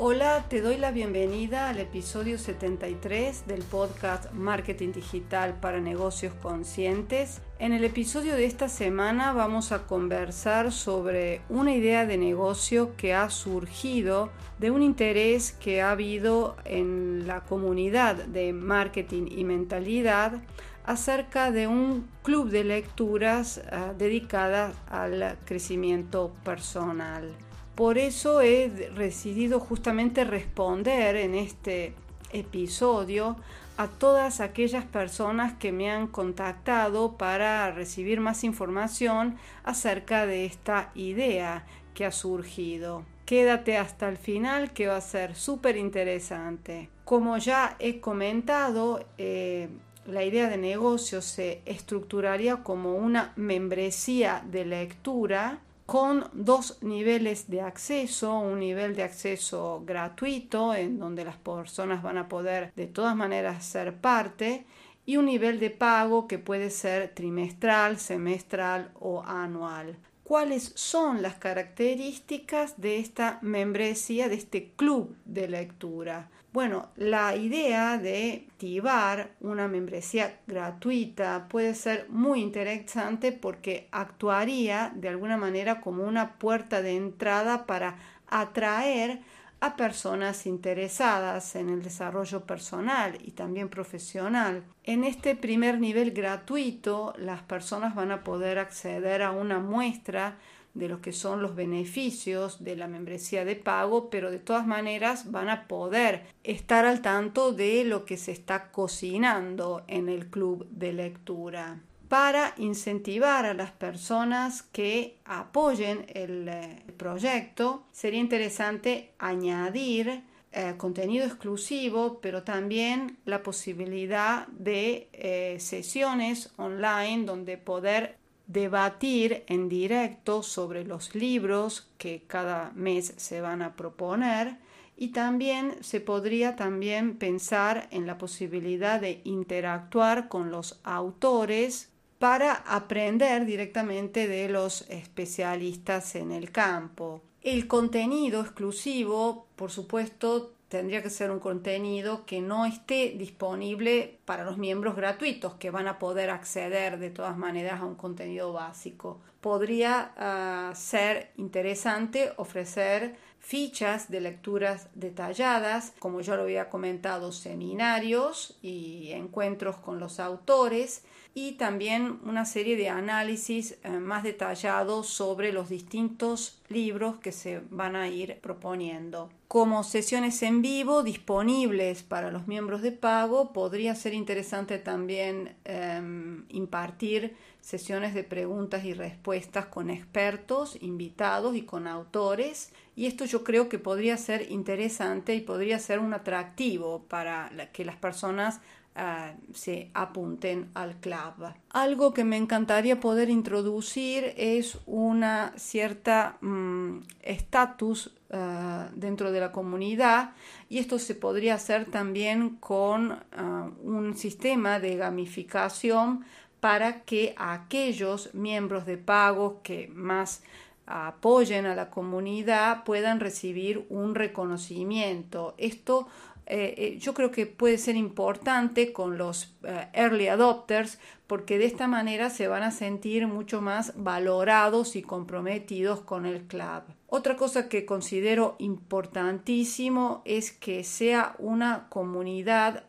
Hola, te doy la bienvenida al episodio 73 del podcast Marketing Digital para Negocios Conscientes. En el episodio de esta semana vamos a conversar sobre una idea de negocio que ha surgido de un interés que ha habido en la comunidad de marketing y mentalidad acerca de un club de lecturas uh, dedicadas al crecimiento personal. Por eso he decidido justamente responder en este episodio a todas aquellas personas que me han contactado para recibir más información acerca de esta idea que ha surgido. Quédate hasta el final que va a ser súper interesante. Como ya he comentado, eh, la idea de negocio se estructuraría como una membresía de lectura con dos niveles de acceso, un nivel de acceso gratuito en donde las personas van a poder de todas maneras ser parte y un nivel de pago que puede ser trimestral, semestral o anual. ¿Cuáles son las características de esta membresía, de este club de lectura? Bueno, la idea de activar una membresía gratuita puede ser muy interesante porque actuaría de alguna manera como una puerta de entrada para atraer a personas interesadas en el desarrollo personal y también profesional. En este primer nivel gratuito, las personas van a poder acceder a una muestra de lo que son los beneficios de la membresía de pago, pero de todas maneras van a poder estar al tanto de lo que se está cocinando en el club de lectura para incentivar a las personas que apoyen el, eh, proyecto, sería interesante añadir eh, contenido exclusivo, pero también la posibilidad de eh, sesiones online donde poder debatir en directo sobre los libros que cada mes se van a proponer. Y también se podría también pensar en la posibilidad de interactuar con los autores para aprender directamente de los especialistas en el campo. El contenido exclusivo, por supuesto, tendría que ser un contenido que no esté disponible para los miembros gratuitos que van a poder acceder de todas maneras a un contenido básico. Podría ah, ser interesante ofrecer fichas de lecturas detalladas, como yo lo había comentado, seminarios y encuentros con los autores y también una serie de análisis eh, más detallados sobre los distintos libros que se van a ir proponiendo. Como sesiones en vivo disponibles para los miembros de pago, podría ser interesante también em, impartir sesiones de preguntas y respuestas con expertos, invitados y con autores. Y esto yo creo que podría ser interesante y podría ser un atractivo para que las personas Ah, se apunten al club. Algo que me encantaría poder introducir es una cierta mm, estatus ah, dentro de la comunidad y esto se podría hacer también con ah, un sistema de gamificación para que aquellos miembros de pago que más apoyen a la comunidad puedan recibir un reconocimiento. Esto eh, eh, yo creo que puede ser importante con los eh, early adopters porque de esta manera se van a sentir mucho más valorados y comprometidos con el club. Otra cosa que considero importantísimo es que sea una comunidad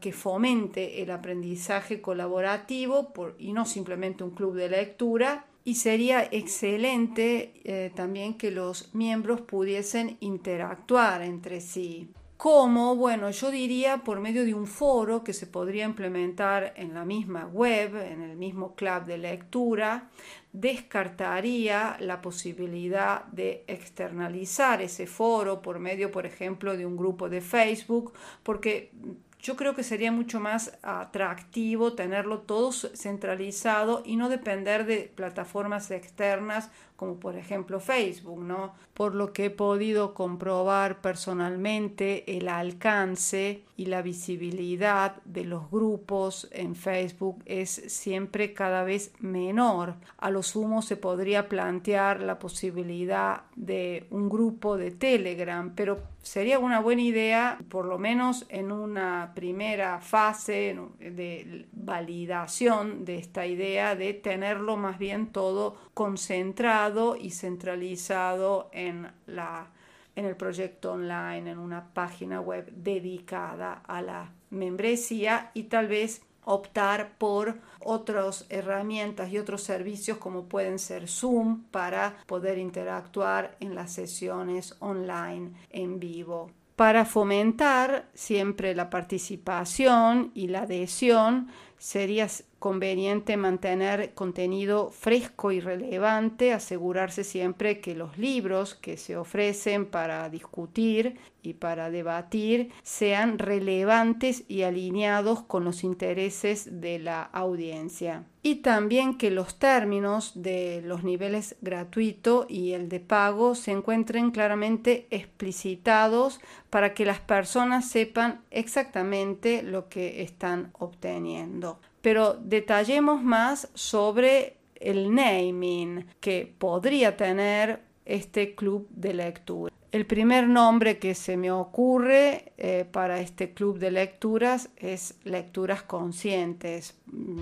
que fomente el aprendizaje colaborativo y no simplemente un club de lectura. Y sería excelente también que los miembros pudiesen interactuar entre sí. ¿Cómo? Bueno, yo diría por medio de un foro que se podría implementar en la misma web, en el mismo club de lectura, descartaría la posibilidad de externalizar ese foro por medio, por ejemplo, de un grupo de Facebook, porque yo creo que sería mucho más atractivo tenerlo todo centralizado y no depender de plataformas externas como por ejemplo Facebook, ¿no? Por lo que he podido comprobar personalmente el alcance y la visibilidad de los grupos en Facebook es siempre cada vez menor. A lo sumo se podría plantear la posibilidad de un grupo de Telegram, pero sería una buena idea, por lo menos en una primera fase de validación de esta idea, de tenerlo más bien todo concentrado y centralizado en, la, en el proyecto online, en una página web dedicada a la membresía y tal vez optar por otras herramientas y otros servicios como pueden ser Zoom para poder interactuar en las sesiones online en vivo. Para fomentar siempre la participación y la adhesión, sería conveniente mantener contenido fresco y relevante, asegurarse siempre que los libros que se ofrecen para discutir y para debatir sean relevantes y alineados con los intereses de la audiencia. Y también que los términos de los niveles gratuito y el de pago se encuentren claramente explicitados para que las personas sepan exactamente lo que están obteniendo pero detallemos más sobre el naming que podría tener este club de lectura. El primer nombre que se me ocurre eh, para este club de lecturas es Lecturas Conscientes,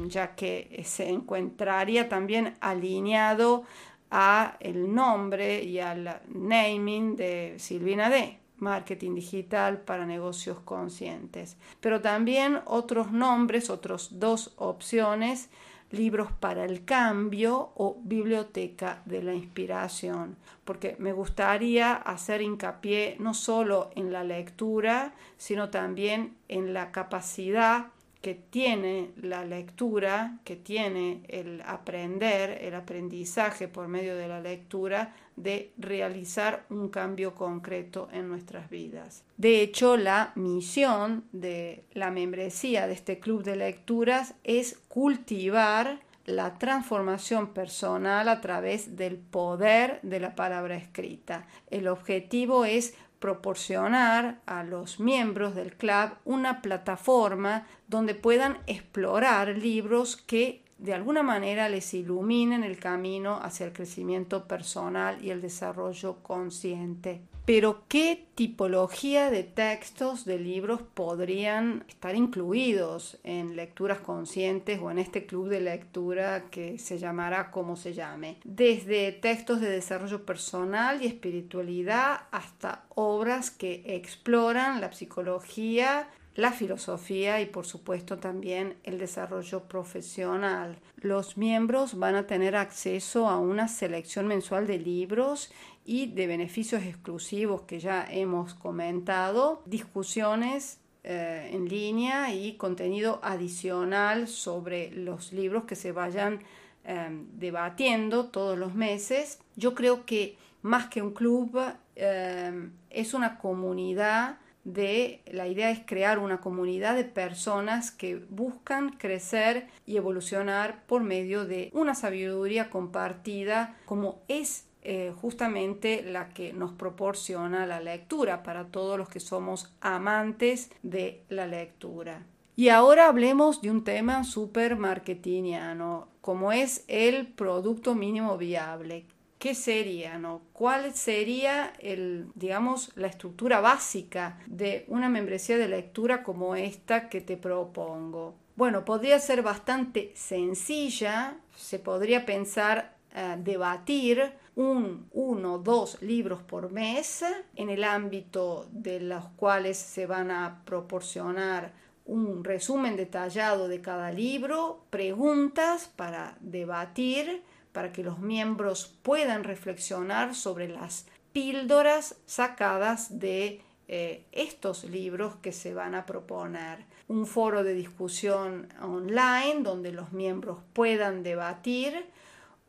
ya que se encontraría también alineado a el nombre y al naming de Silvina D marketing digital para negocios conscientes. Pero también otros nombres, otras dos opciones, libros para el cambio o biblioteca de la inspiración, porque me gustaría hacer hincapié no solo en la lectura, sino también en la capacidad que tiene la lectura, que tiene el aprender, el aprendizaje por medio de la lectura, de realizar un cambio concreto en nuestras vidas. De hecho, la misión de la membresía de este club de lecturas es cultivar la transformación personal a través del poder de la palabra escrita. El objetivo es proporcionar a los miembros del club una plataforma donde puedan explorar libros que de alguna manera les iluminen el camino hacia el crecimiento personal y el desarrollo consciente. Pero ¿qué tipología de textos de libros podrían estar incluidos en lecturas conscientes o en este club de lectura que se llamará como se llame? Desde textos de desarrollo personal y espiritualidad hasta obras que exploran la psicología, la filosofía y por supuesto también el desarrollo profesional. Los miembros van a tener acceso a una selección mensual de libros y de beneficios exclusivos que ya hemos comentado, discusiones eh, en línea y contenido adicional sobre los libros que se vayan em, debatiendo todos los meses. Yo creo que más que un club em, es una comunidad de la idea es crear una comunidad de personas que buscan crecer y evolucionar por medio de una sabiduría compartida como es eh, justamente la que nos proporciona la lectura para todos los que somos amantes de la lectura. Y ahora hablemos de un tema súper marketingiano, como es el producto mínimo viable. ¿Qué sería, no? ¿Cuál sería el, digamos, la estructura básica de una membresía de lectura como esta que te propongo? Bueno, podría ser bastante sencilla, se podría pensar eh, debatir un, uno, dos libros por mes en el ámbito de los cuales se van a proporcionar un resumen detallado de cada libro, preguntas para debatir para que los miembros puedan reflexionar sobre las píldoras sacadas de eh, estos libros que se van a proponer. Un foro de discusión online donde los miembros puedan debatir,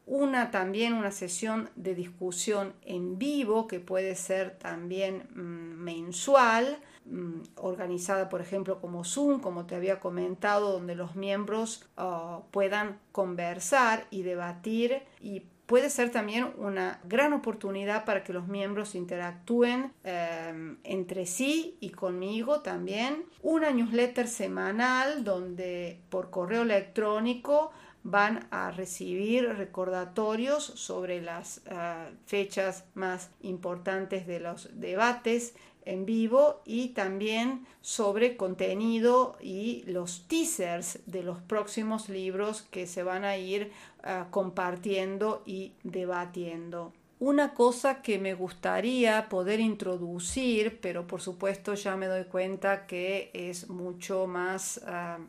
una también una sesión de discusión en vivo que puede ser también mm, mensual, mm, organizada por ejemplo como Zoom, como te había comentado, donde los miembros ah, puedan conversar y debatir y puede ser también una gran oportunidad para que los miembros interactúen eh, entre sí y conmigo también. Una newsletter semanal donde por correo electrónico van a recibir recordatorios sobre las eh, fechas más importantes de los debates en vivo y también sobre contenido y los teasers de los próximos libros que se van a ir ah, compartiendo y debatiendo. Una cosa que me gustaría poder introducir, pero por supuesto ya me doy cuenta que es mucho más ah,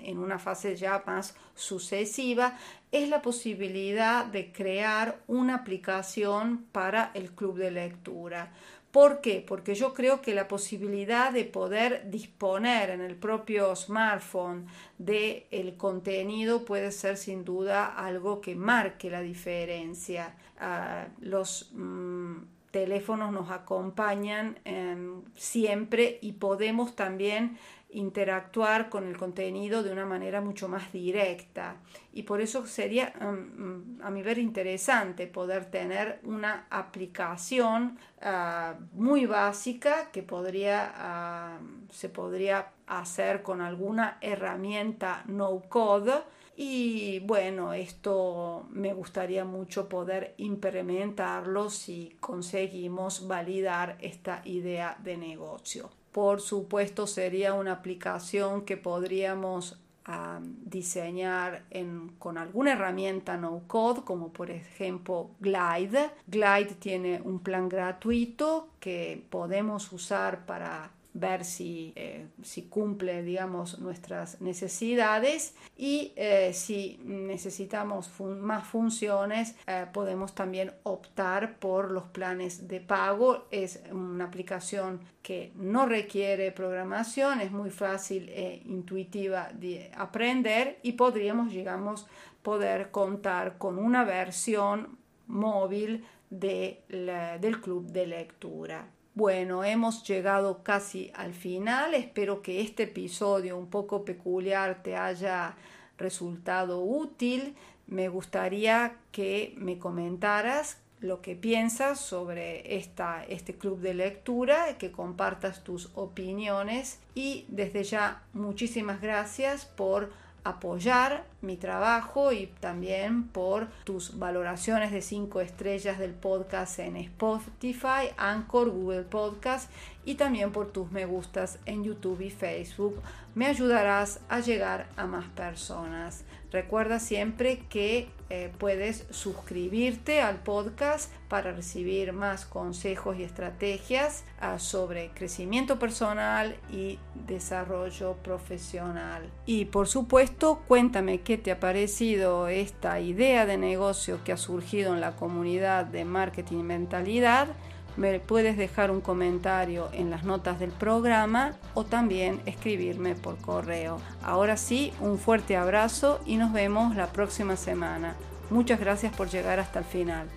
en una fase ya más sucesiva, es la posibilidad de crear una aplicación para el club de lectura. ¿Por qué? Porque yo creo que la posibilidad de poder disponer en el propio smartphone del el contenido puede ser sin duda algo que marque la diferencia. Ah, los mm, teléfonos nos acompañan em, siempre y podemos también interactuar con el contenido de una manera mucho más directa y por eso sería mm, mm, a mi ver interesante poder tener una aplicación ah, muy básica que podría ah, se podría hacer con alguna herramienta no code y bueno, esto me gustaría mucho poder implementarlo si conseguimos validar esta idea de negocio. Por supuesto, sería una aplicación que podríamos ah, diseñar con alguna herramienta no code como por ejemplo Glide. Glide tiene un plan gratuito que podemos usar para ver si, eh, si cumple, digamos, nuestras necesidades y eh, si necesitamos más funciones, eh, podemos también optar por los planes de pago. Es una aplicación que no requiere programación, es muy fácil e intuitiva de aprender y podríamos, digamos, poder contar con una versión móvil de del club de lectura. Bueno, hemos llegado casi al final. Espero que este episodio un poco peculiar te haya resultado útil. Me gustaría que me comentaras lo que piensas sobre esta, este club de lectura, que compartas tus opiniones y desde ya muchísimas gracias por apoyar mi trabajo y también por tus valoraciones de 5 estrellas del podcast en Spotify, Anchor, Google Podcast y también por tus me gustas en YouTube y Facebook. Me ayudarás a llegar a más personas. Recuerda siempre que eh, puedes suscribirte al podcast para recibir más consejos y estrategias ah, sobre crecimiento personal y desarrollo profesional. Y por supuesto, cuéntame te ha parecido esta idea de negocio que ha surgido en la comunidad de marketing mentalidad me puedes dejar un comentario en las notas del programa o también escribirme por correo. Ahora sí, un fuerte abrazo y nos vemos la próxima semana. Muchas gracias por llegar hasta el final.